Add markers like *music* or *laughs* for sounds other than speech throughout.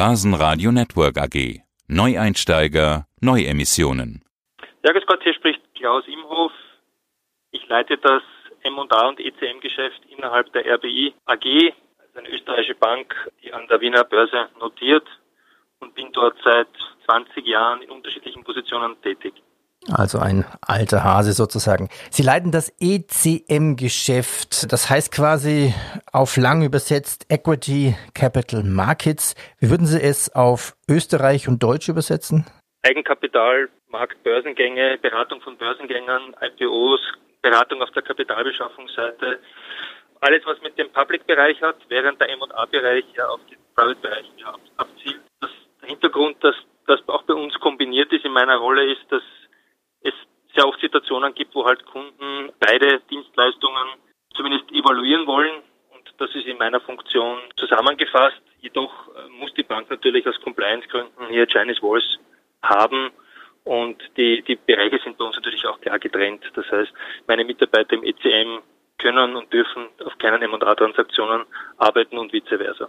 Börsenradio Network AG. Neueinsteiger, Neuemissionen. Ja, grüß Gott, hier spricht Klaus Imhof. Ich leite das M&A und ECM-Geschäft innerhalb der RBI AG, also eine österreichische Bank, die an der Wiener Börse notiert und bin dort seit 20 Jahren in unterschiedlichen Positionen tätig. Also ein alter Hase sozusagen. Sie leiten das ECM-Geschäft, das heißt quasi auf lang übersetzt Equity Capital Markets. Wie würden Sie es auf Österreich und Deutsch übersetzen? Eigenkapital, Markt, Börsengänge, Beratung von Börsengängern, IPOs, Beratung auf der Kapitalbeschaffungsseite. Alles, was mit dem Public-Bereich hat, während der M&A-Bereich ja auf den Private-Bereich abzielt. Das, Hintergrund, dass das auch bei uns kombiniert ist in meiner Rolle, ist, dass es sehr oft Situationen gibt, wo halt Kunden beide Dienstleistungen zumindest evaluieren wollen. Und das ist in meiner Funktion zusammengefasst. Jedoch äh, muss die Bank natürlich aus Compliance-Gründen hier Chinese Walls haben. Und die, die Bereiche sind bei uns natürlich auch klar getrennt. Das heißt, meine Mitarbeiter im ECM können und dürfen auf keinen M&A-Transaktionen arbeiten und vice versa.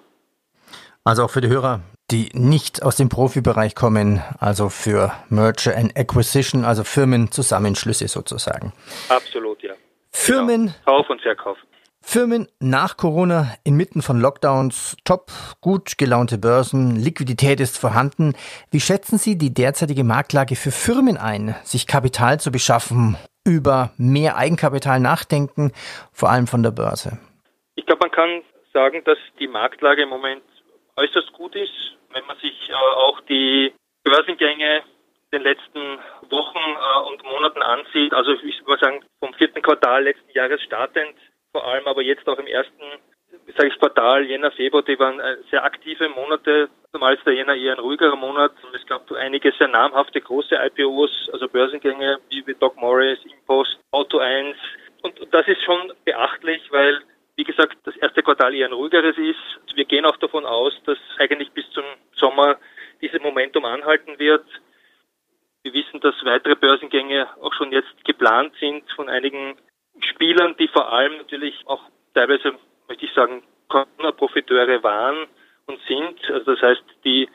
Also auch für die Hörer, die nicht aus dem Profibereich kommen, also für Merger and Acquisition, also Firmenzusammenschlüsse sozusagen. Absolut, ja. Firmen. Genau. Kauf und Verkauf. Firmen nach Corona inmitten von Lockdowns, top, gut gelaunte Börsen, Liquidität ist vorhanden. Wie schätzen Sie die derzeitige Marktlage für Firmen ein, sich Kapital zu beschaffen, über mehr Eigenkapital nachdenken, vor allem von der Börse? Ich glaube, man kann sagen, dass die Marktlage im Moment äußerst gut ist, wenn man sich äh, auch die Börsengänge den letzten Wochen äh, und Monaten ansieht. Also ich würde sagen, vom vierten Quartal letzten Jahres startend, vor allem aber jetzt auch im ersten sage ich Quartal, Jänner, Februar, die waren äh, sehr aktive Monate. Normal ist der Jänner eher ein ruhigerer Monat. Es gab einige sehr namhafte große IPOs, also Börsengänge wie Doc Morris, Impost, Auto 1. Und das ist schon beachtlich, weil wie gesagt, das erste Quartal eher ein ruhigeres ist. Wir gehen auch davon aus, dass eigentlich bis zum Sommer dieses Momentum anhalten wird. Wir wissen, dass weitere Börsengänge auch schon jetzt geplant sind von einigen Spielern, die vor allem natürlich auch teilweise, möchte ich sagen, Corona-Profiteure waren und sind. Also das heißt, die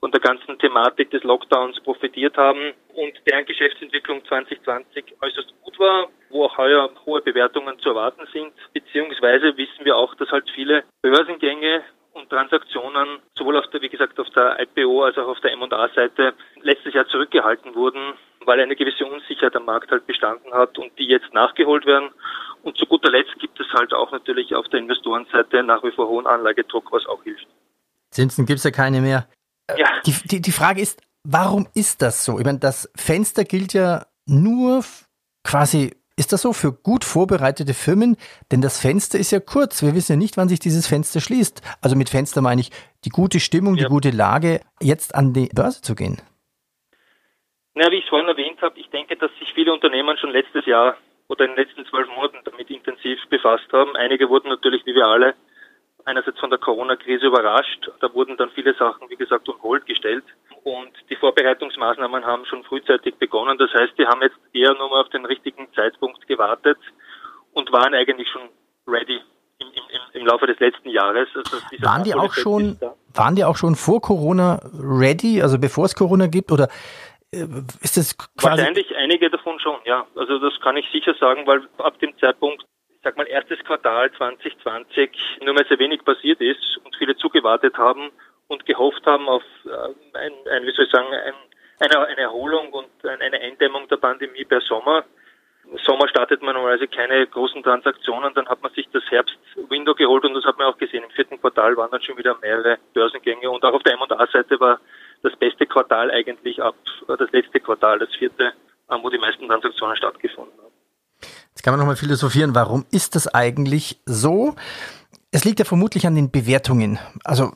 von der ganzen Thematik des Lockdowns profitiert haben und deren Geschäftsentwicklung 2020 äußerst gut war, wo auch heuer hohe Bewertungen zu erwarten sind. Beziehungsweise wissen wir auch, dass halt viele Börsengänge und Transaktionen sowohl auf der, wie gesagt, auf der IPO als auch auf der M&A-Seite letztes Jahr zurückgehalten wurden, weil eine gewisse Unsicherheit am Markt halt bestanden hat und die jetzt nachgeholt werden. Und zu guter Letzt gibt es halt auch natürlich auf der Investorenseite nach wie vor hohen Anlagedruck, was auch hilft. Zinsen gibt es ja keine mehr. Ja. Die, die, die Frage ist, warum ist das so? Ich meine, das Fenster gilt ja nur quasi, ist das so für gut vorbereitete Firmen? Denn das Fenster ist ja kurz. Wir wissen ja nicht, wann sich dieses Fenster schließt. Also mit Fenster meine ich die gute Stimmung, ja. die gute Lage, jetzt an die Börse zu gehen. Na, wie ich es vorhin erwähnt habe, ich denke, dass sich viele Unternehmen schon letztes Jahr oder in den letzten zwölf Monaten damit intensiv befasst haben. Einige wurden natürlich, wie wir alle, einerseits von der Corona-Krise überrascht. Da wurden dann viele Sachen, wie gesagt, on hold gestellt. Und die Vorbereitungsmaßnahmen haben schon frühzeitig begonnen. Das heißt, die haben jetzt eher nur mal auf den richtigen Zeitpunkt gewartet und waren eigentlich schon ready im, im, im Laufe des letzten Jahres. Also waren die auch schon, waren die auch schon vor Corona ready, also bevor es Corona gibt oder äh, ist das quasi Wahrscheinlich einige davon schon, ja. Also das kann ich sicher sagen, weil ab dem Zeitpunkt sag mal, erstes Quartal 2020 nur mehr sehr wenig passiert ist und viele zugewartet haben und gehofft haben auf äh, ein, ein wie soll ich sagen, ein, eine, eine Erholung und eine Eindämmung der Pandemie per Sommer. Sommer startet man normalerweise keine großen Transaktionen, dann hat man sich das Herbst-Window geholt und das hat man auch gesehen. Im vierten Quartal waren dann schon wieder mehrere Börsengänge und auch auf der M&A-Seite war das beste Quartal eigentlich ab, das letzte Quartal, das vierte, wo die meisten Transaktionen stattgefunden haben. Jetzt kann man nochmal philosophieren, warum ist das eigentlich so? Es liegt ja vermutlich an den Bewertungen. Also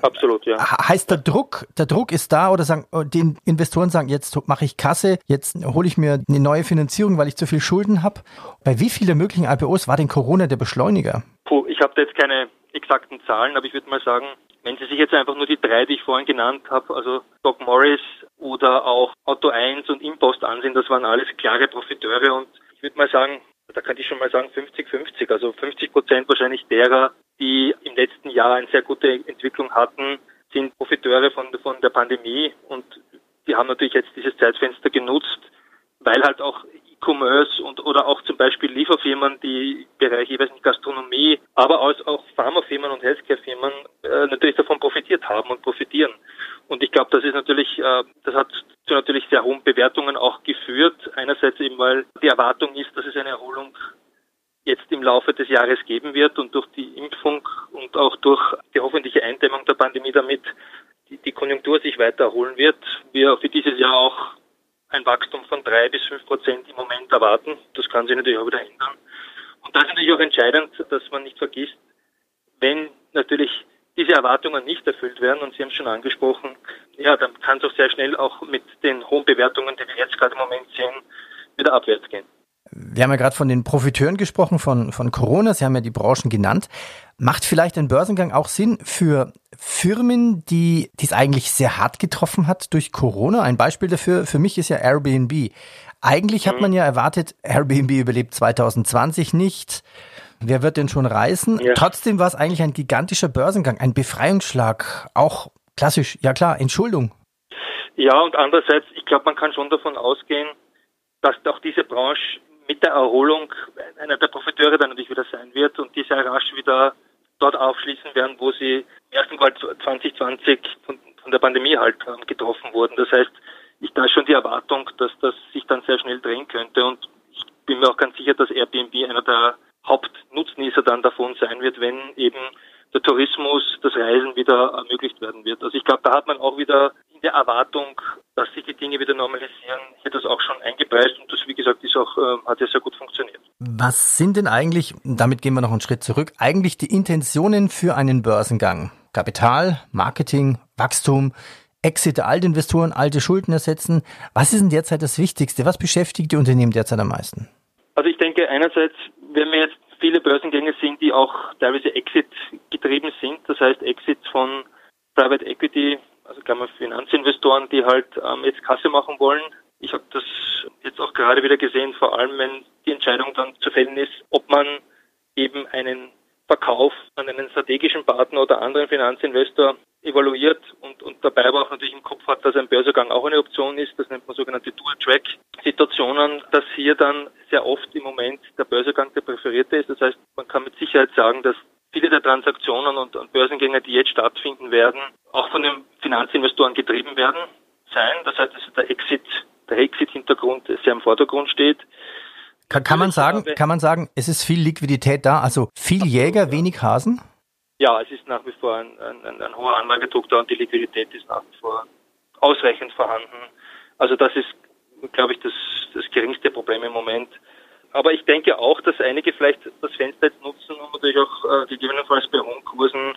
Absolut, ja. Heißt der Druck, der Druck ist da oder sagen, oh, die Investoren sagen, jetzt mache ich Kasse, jetzt hole ich mir eine neue Finanzierung, weil ich zu viel Schulden habe. Bei wie vielen möglichen IPOs war denn Corona der Beschleuniger? Puh, ich habe da jetzt keine exakten Zahlen, aber ich würde mal sagen, wenn Sie sich jetzt einfach nur die drei, die ich vorhin genannt habe, also Doc Morris oder auch Auto 1 und Impost ansehen, das waren alles klare Profiteure und ich würde mal sagen, da könnte ich schon mal sagen 50-50. Also 50 Prozent wahrscheinlich derer, die im letzten Jahr eine sehr gute Entwicklung hatten, sind Profiteure von, von der Pandemie und die haben natürlich jetzt dieses Zeitfenster genutzt, weil halt auch E-Commerce und oder auch zum Beispiel Lieferfirmen, die Bereiche, ich weiß nicht, Gastronomie, aber auch Pharmafirmen und Healthcare-Firmen äh, natürlich davon profitiert haben und profitieren. Und ich glaube, das ist natürlich, äh, das hat zu natürlich sehr hohen Bewertungen auch geführt. Einerseits eben, weil die Erwartung ist, dass es eine Erholung jetzt im Laufe des Jahres geben wird und durch die Impfung und auch durch die hoffentliche Eindämmung der Pandemie damit die, die Konjunktur sich weiter erholen wird. Wir für dieses Jahr auch ein Wachstum von drei bis fünf Prozent im Moment erwarten. Das kann sich natürlich auch wieder ändern. Und da ist natürlich auch entscheidend, dass man nicht vergisst, wenn natürlich diese Erwartungen nicht erfüllt werden, und Sie haben es schon angesprochen, ja, dann kann es auch sehr schnell auch mit den hohen Bewertungen, die wir jetzt gerade im Moment sehen, wieder abwärts gehen. Wir haben ja gerade von den Profiteuren gesprochen von, von Corona. Sie haben ja die Branchen genannt. Macht vielleicht ein Börsengang auch Sinn für Firmen, die es eigentlich sehr hart getroffen hat durch Corona? Ein Beispiel dafür für mich ist ja Airbnb. Eigentlich hat man ja erwartet, Airbnb überlebt 2020 nicht. Wer wird denn schon reisen? Ja. Trotzdem war es eigentlich ein gigantischer Börsengang, ein Befreiungsschlag. Auch klassisch, ja klar, Entschuldung. Ja, und andererseits, ich glaube, man kann schon davon ausgehen, dass auch diese Branche mit der Erholung einer der Profiteure dann natürlich wieder sein wird und die sehr rasch wieder dort aufschließen werden, wo sie im ersten Quartal 2020 von, von der Pandemie halt ähm, getroffen wurden. Das heißt, ich da schon die Erwartung, dass das sich dann sehr schnell drehen könnte und ich bin mir auch ganz sicher, dass Airbnb einer der Hauptnutznießer dann davon sein wird, wenn eben der Tourismus, das Reisen wieder ermöglicht werden wird. Also ich glaube, da hat man auch wieder in der Erwartung, dass sich die Dinge wieder normalisieren, hier das auch schon eingepreist und das, wie gesagt, ist auch, äh, hat ja sehr gut funktioniert. Was sind denn eigentlich, damit gehen wir noch einen Schritt zurück, eigentlich die Intentionen für einen Börsengang? Kapital, Marketing, Wachstum, Exit der Altinvestoren, alte Schulden ersetzen. Was ist denn derzeit das Wichtigste? Was beschäftigt die Unternehmen derzeit am meisten? Also ich denke einerseits, wenn wir jetzt viele Börsengänge sind, die auch teilweise Exit getrieben sind, das heißt Exit von Private Equity, also man Finanzinvestoren, die halt ähm, jetzt Kasse machen wollen. Ich habe das jetzt auch gerade wieder gesehen, vor allem wenn die Entscheidung dann zu fällen ist, ob man eben einen Verkauf an einen strategischen Partner oder anderen Finanzinvestor evaluiert und, und dabei aber auch natürlich im Kopf hat, dass ein Börsegang auch eine Option ist. Das nennt man sogenannte Dual-Track-Situationen, dass hier dann sehr oft im Moment der Börsegang der präferierte ist. Das heißt, man kann mit Sicherheit sagen, dass viele der Transaktionen und, und Börsengänge, die jetzt stattfinden werden, auch von den Finanzinvestoren getrieben werden sein. Das heißt, dass der Exit, der Exit-Hintergrund sehr im Vordergrund steht. Kann, kann man sagen, kann man sagen, es ist viel Liquidität da, also viel Jäger, wenig Hasen? Ja, es ist nach wie vor ein, ein, ein hoher Anlagedruck da und die Liquidität ist nach wie vor ausreichend vorhanden. Also das ist, glaube ich, das, das geringste Problem im Moment. Aber ich denke auch, dass einige vielleicht das Fenster jetzt nutzen, um natürlich auch äh, gegebenenfalls bei hohen Kursen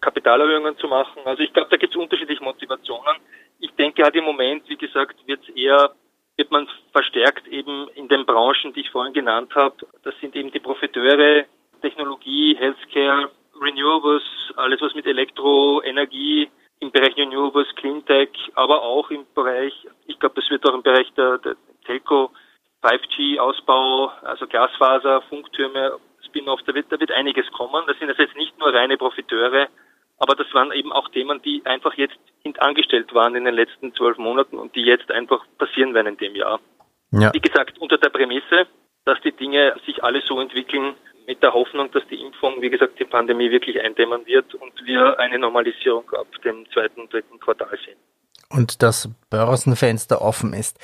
Kapitalerhöhungen zu machen. Also ich glaube, da gibt es unterschiedliche Motivationen. Ich denke halt im Moment, wie gesagt, wird es eher wird man verstärkt eben in den Branchen, die ich vorhin genannt habe. Das sind eben die Profiteure, Technologie, Healthcare, Renewables, alles was mit Elektroenergie im Bereich Renewables, Cleantech, aber auch im Bereich, ich glaube, das wird auch im Bereich der, der Telco, 5G-Ausbau, also Glasfaser, Funktürme, Spin-off, da wird, da wird einiges kommen. Das sind also jetzt nicht nur reine Profiteure, aber das waren eben auch Themen, die einfach jetzt hintangestellt waren in den letzten zwölf Monaten und die jetzt einfach passieren werden in dem Jahr. Ja. Wie gesagt, unter der Prämisse, dass die Dinge sich alle so entwickeln, mit der Hoffnung, dass die Impfung, wie gesagt, die Pandemie wirklich eindämmern wird und wir eine Normalisierung ab dem zweiten und dritten Quartal sehen. Und das Börsenfenster offen ist.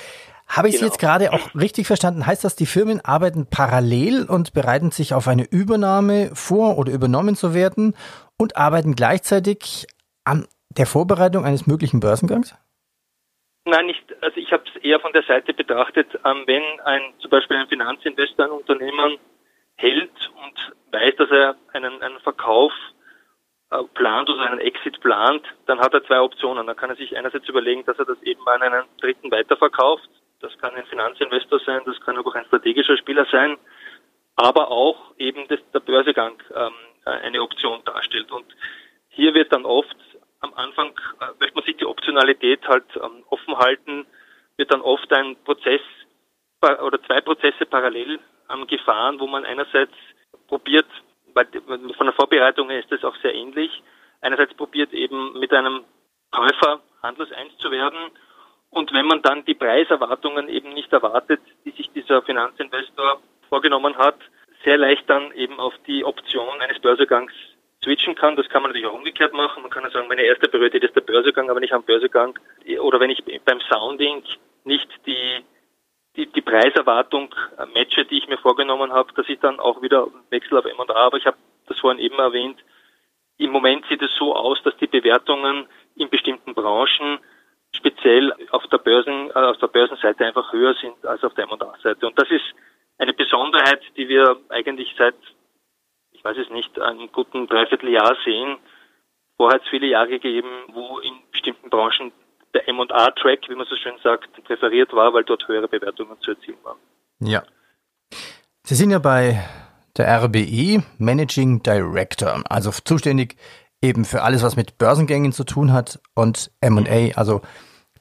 Habe ich genau. Sie jetzt gerade auch richtig verstanden? Heißt das, die Firmen arbeiten parallel und bereiten sich auf eine Übernahme vor oder übernommen zu werden und arbeiten gleichzeitig an der Vorbereitung eines möglichen Börsengangs? Nein, nicht. Also ich habe es eher von der Seite betrachtet, ähm, wenn ein zum Beispiel ein Finanzinvestor ein Unternehmen hält und weiß, dass er einen, einen Verkauf äh, plant oder einen Exit plant, dann hat er zwei Optionen. Dann kann er sich einerseits überlegen, dass er das eben an einen Dritten weiterverkauft. Das kann ein Finanzinvestor sein, das kann auch ein strategischer Spieler sein, aber auch eben das, der Börsegang ähm, eine Option darstellt. Und hier wird dann oft am Anfang, äh, möchte man sich die Optionalität halt ähm, offen halten, wird dann oft ein Prozess oder zwei Prozesse parallel ähm, gefahren, wo man einerseits probiert, weil von der Vorbereitung her ist das auch sehr ähnlich, einerseits probiert eben mit einem Käufer Handels 1 zu werden. Und wenn man dann die Preiserwartungen eben nicht erwartet, die sich dieser Finanzinvestor vorgenommen hat, sehr leicht dann eben auf die Option eines Börsegangs switchen kann. Das kann man natürlich auch umgekehrt machen. Man kann ja sagen, meine erste Priorität ist der Börsegang, aber nicht am Börsegang. Oder wenn ich beim Sounding nicht die, die, die Preiserwartung matche, die ich mir vorgenommen habe, dass ich dann auch wieder wechsle auf M&A. Aber ich habe das vorhin eben erwähnt. Im Moment sieht es so aus, dass die Bewertungen in bestimmten Branchen speziell auf der Börsen, äh, auf der Börsenseite einfach höher sind als auf der M&A-Seite. Und das ist eine Besonderheit, die wir eigentlich seit, ich weiß es nicht, einem guten Dreivierteljahr sehen. Vorher hat es viele Jahre gegeben, wo in bestimmten Branchen der M&A-Track, wie man so schön sagt, präferiert war, weil dort höhere Bewertungen zu erzielen waren. Ja. Sie sind ja bei der RBE Managing Director, also zuständig eben für alles, was mit Börsengängen zu tun hat und M&A, also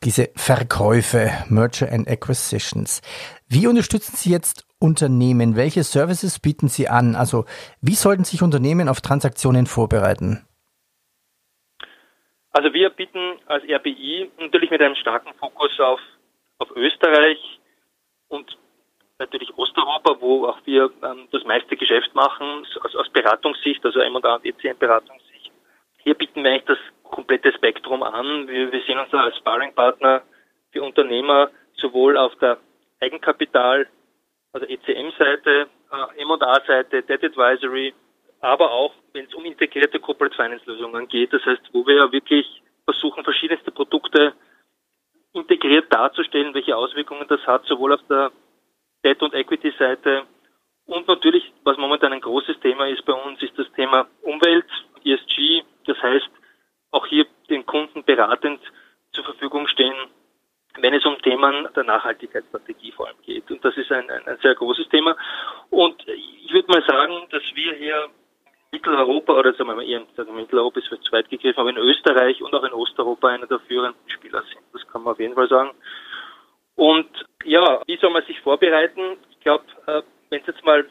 diese Verkäufe, Merger and Acquisitions. Wie unterstützen Sie jetzt Unternehmen? Welche Services bieten Sie an? Also wie sollten sich Unternehmen auf Transaktionen vorbereiten? Also wir bieten als RBI natürlich mit einem starken Fokus auf, auf Österreich und natürlich Osteuropa, wo auch wir ähm, das meiste Geschäft machen, aus, aus Beratungssicht, also M&A und ECM-Beratungssicht hier bieten wir eigentlich das komplette Spektrum an. Wir, wir sehen uns da als Sparringpartner für Unternehmer sowohl auf der Eigenkapital, also ECM-Seite, äh, M&A-Seite, Debt Advisory, aber auch, wenn es um integrierte Corporate Finance-Lösungen geht. Das heißt, wo wir ja wirklich versuchen, verschiedenste Produkte integriert darzustellen, welche Auswirkungen das hat, sowohl auf der Debt- und Equity-Seite und natürlich, was momentan ein großes Thema ist bei uns, ist das Thema Umwelt, ESG, das heißt, auch hier den Kunden beratend zur Verfügung stehen, wenn es um Themen der Nachhaltigkeitsstrategie vor allem geht. Und das ist ein, ein, ein sehr großes Thema. Und ich würde mal sagen, dass wir hier Mitteleuropa, oder sagen wir mal eher Mitteleuropa ist zu weit gegriffen, aber in Österreich und auch in Osteuropa einer der führenden Spieler sind. Das kann man auf jeden Fall sagen. Und ja, wie soll man sich vorbereiten? Ich glaube, äh, wenn es jetzt mal,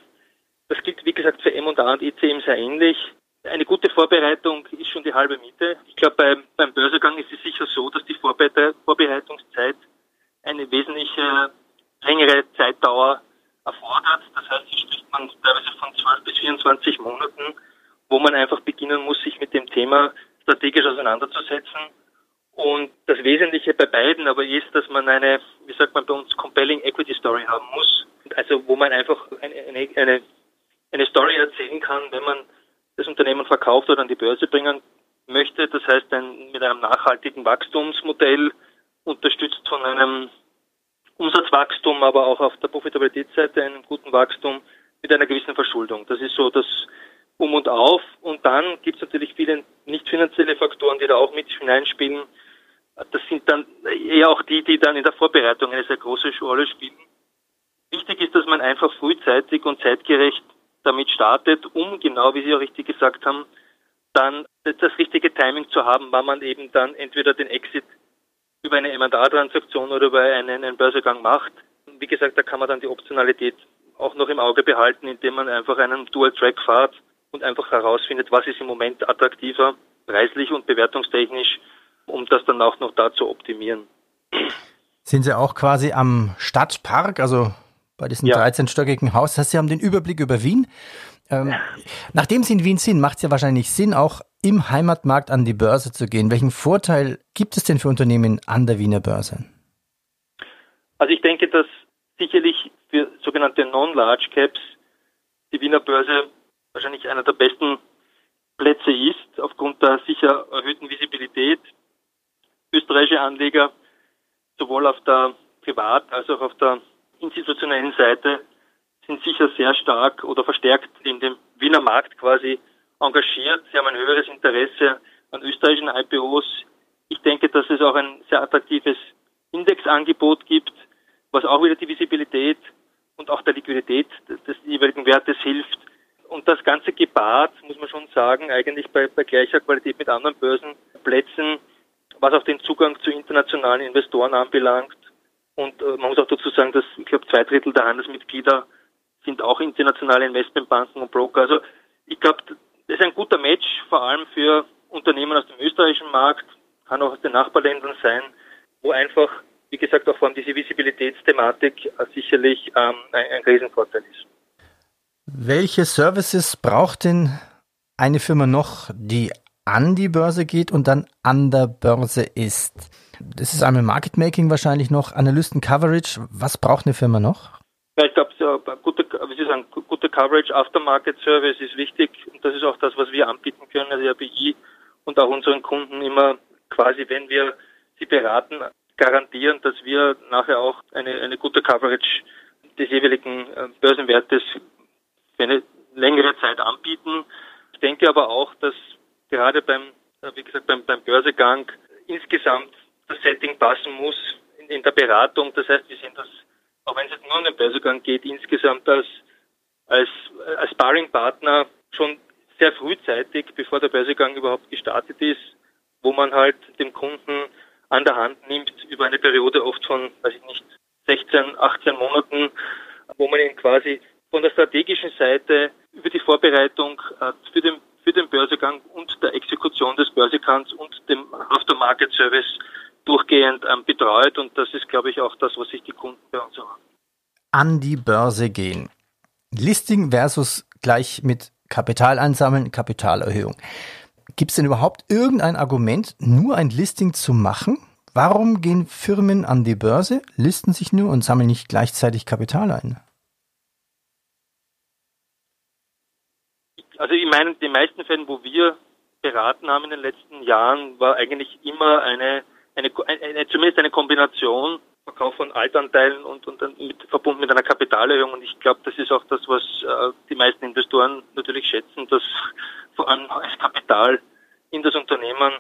das gilt wie gesagt für M&A und ECM sehr ähnlich, eine gute Vorbereitung ist schon die halbe Miete. Ich glaube, beim, beim Börsegang ist es sicher so, dass die Vorbereitungszeit eine wesentliche längere Zeitdauer erfordert. Das heißt, hier spricht man teilweise von 12 bis 24 Monaten, wo man einfach beginnen muss, sich mit dem Thema strategisch auseinanderzusetzen. Und das Wesentliche bei beiden aber ist, dass man eine, wie sagt man bei uns, compelling Equity Story haben muss. Also wo man einfach eine, eine, eine Story erzählen kann, wenn man das Unternehmen verkauft oder an die Börse bringen möchte. Das heißt, ein, mit einem nachhaltigen Wachstumsmodell, unterstützt von einem Umsatzwachstum, aber auch auf der Profitabilitätsseite einem guten Wachstum mit einer gewissen Verschuldung. Das ist so das Um und Auf. Und dann gibt es natürlich viele nicht finanzielle Faktoren, die da auch mit hineinspielen. Das sind dann eher auch die, die dann in der Vorbereitung eine sehr große Rolle spielen. Wichtig ist, dass man einfach frühzeitig und zeitgerecht damit startet, um genau, wie Sie auch richtig gesagt haben, dann das richtige Timing zu haben, wann man eben dann entweder den Exit über eine M&A-Transaktion oder über einen, einen Börsegang macht. Wie gesagt, da kann man dann die Optionalität auch noch im Auge behalten, indem man einfach einen Dual-Track fahrt und einfach herausfindet, was ist im Moment attraktiver, preislich und bewertungstechnisch, um das dann auch noch da zu optimieren. Sind Sie auch quasi am Stadtpark, also bei diesem ja. 13-stöckigen Haus. Das heißt, Sie haben den Überblick über Wien. Ähm, nachdem Sie in Wien sind, macht es ja wahrscheinlich Sinn, auch im Heimatmarkt an die Börse zu gehen. Welchen Vorteil gibt es denn für Unternehmen an der Wiener Börse? Also ich denke, dass sicherlich für sogenannte Non-Large Caps die Wiener Börse wahrscheinlich einer der besten Plätze ist, aufgrund der sicher erhöhten Visibilität. Österreichische Anleger sowohl auf der Privat- als auch auf der institutionellen Seite sind sicher sehr stark oder verstärkt in dem Wiener Markt quasi engagiert. Sie haben ein höheres Interesse an österreichischen IPOs. Ich denke, dass es auch ein sehr attraktives Indexangebot gibt, was auch wieder die Visibilität und auch der Liquidität des jeweiligen Wertes hilft. Und das Ganze gepaart, muss man schon sagen, eigentlich bei, bei gleicher Qualität mit anderen Börsenplätzen, was auch den Zugang zu internationalen Investoren anbelangt, und äh, man muss auch dazu sagen, dass ich glaube zwei Drittel der Handelsmitglieder sind auch internationale Investmentbanken und Broker. Also ich glaube, das ist ein guter Match, vor allem für Unternehmen aus dem österreichischen Markt, kann auch aus den Nachbarländern sein, wo einfach, wie gesagt, auch vor allem diese Visibilitätsthematik äh, sicherlich ähm, ein, ein Riesenvorteil ist. Welche Services braucht denn eine Firma noch, die an die Börse geht und dann an der Börse ist? Das ist einmal Market Making wahrscheinlich noch, Analysten Coverage. Was braucht eine Firma noch? Ja, ich glaube, gute, wie Sie sagen, gute Coverage, Aftermarket Service ist wichtig und das ist auch das, was wir anbieten können, also RBI und auch unseren Kunden immer quasi, wenn wir sie beraten, garantieren, dass wir nachher auch eine, eine gute Coverage des jeweiligen äh, Börsenwertes für eine längere Zeit anbieten. Ich denke aber auch, dass gerade beim, äh, wie gesagt, beim, beim Börsegang insgesamt das Setting passen muss in, in der Beratung. Das heißt, wir sehen das, auch wenn es jetzt nur um den Börsegang geht, insgesamt als, als, als Sparring-Partner schon sehr frühzeitig, bevor der Börsegang überhaupt gestartet ist, wo man halt dem Kunden an der Hand nimmt über eine Periode oft von, weiß ich nicht, 16, 18 Monaten, wo man ihn quasi von der strategischen Seite über die Vorbereitung äh, für den für den Börsegang und der Exekution des Börsegangs und dem Aftermarket Service durchgehend ähm, betreut und das ist, glaube ich, auch das, was sich die Kunden bei uns erwarten. An die Börse gehen. Listing versus gleich mit Kapital einsammeln, Kapitalerhöhung. Gibt es denn überhaupt irgendein Argument, nur ein Listing zu machen? Warum gehen Firmen an die Börse, listen sich nur und sammeln nicht gleichzeitig Kapital ein? Also ich meine, in den meisten Fällen, wo wir beraten haben in den letzten Jahren, war eigentlich immer eine, eine, eine zumindest eine Kombination Verkauf von Altanteilen und, und dann mit, verbunden mit einer Kapitalerhöhung. Und ich glaube, das ist auch das, was äh, die meisten Investoren natürlich schätzen, dass *laughs* vor allem neues Kapital in das Unternehmen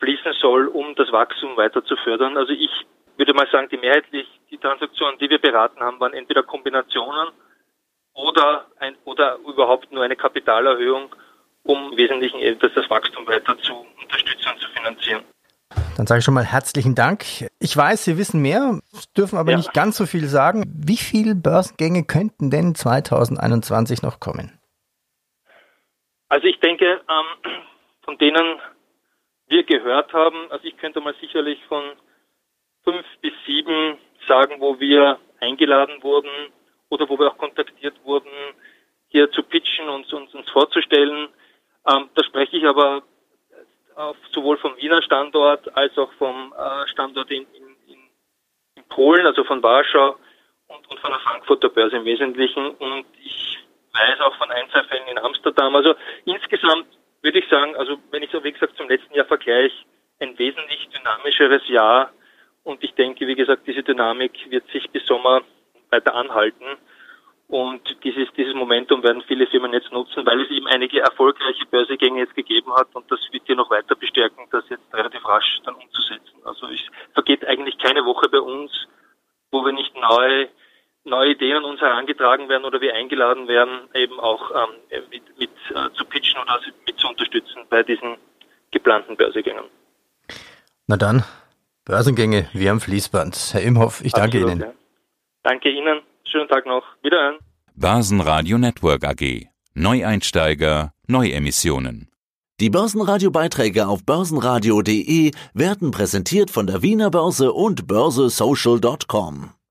fließen soll, um das Wachstum weiter zu fördern. Also ich würde mal sagen, die mehrheitlich die Transaktionen, die wir beraten haben, waren entweder Kombinationen oder ein, oder überhaupt nur eine Kapitalerhöhung, um im Wesentlichen das, das Wachstum weiter zu unterstützen und zu finanzieren. Dann sage ich schon mal herzlichen Dank. Ich weiß, Sie wissen mehr, dürfen aber ja. nicht ganz so viel sagen. Wie viele Börsengänge könnten denn 2021 noch kommen? Also ich denke, ähm, von denen wir gehört haben, also ich könnte mal sicherlich von fünf bis sieben sagen, wo wir eingeladen wurden oder wo wir auch kontaktiert wurden, hier zu pitchen und uns, uns vorzustellen. Ähm, da spreche ich aber auf, sowohl vom Wiener Standort als auch vom äh, Standort in, in, in, Polen, also von Warschau und, und von der Frankfurter Börse im Wesentlichen. Und ich weiß auch von Einzelfällen in Amsterdam. Also insgesamt würde ich sagen, also wenn ich so wie gesagt zum letzten Jahr vergleiche, ein wesentlich dynamischeres Jahr. Und ich denke, wie gesagt, diese Dynamik wird sich bis Sommer weiter anhalten. Und dieses, dieses Momentum werden viele Firmen jetzt nutzen, weil es eben einige erfolgreiche Börsegänge jetzt gegeben hat und das wird hier noch weiter bestärken, das jetzt relativ rasch dann umzusetzen. Also es vergeht eigentlich keine Woche bei uns, wo wir nicht neue, neue Ideen an uns herangetragen werden oder wir eingeladen werden, eben auch ähm, mit, mit äh, zu pitchen oder mit zu unterstützen bei diesen geplanten Börsegängen. Na dann, Börsengänge wie am Fließband. Herr Imhoff, ich danke Absolut, Ihnen. Ja. Danke Ihnen. Schönen Tag noch. Wiederhören. Börsenradio Network AG. Neueinsteiger, Neuemissionen. Die Börsenradiobeiträge auf börsenradio.de werden präsentiert von der Wiener Börse und börsesocial.com.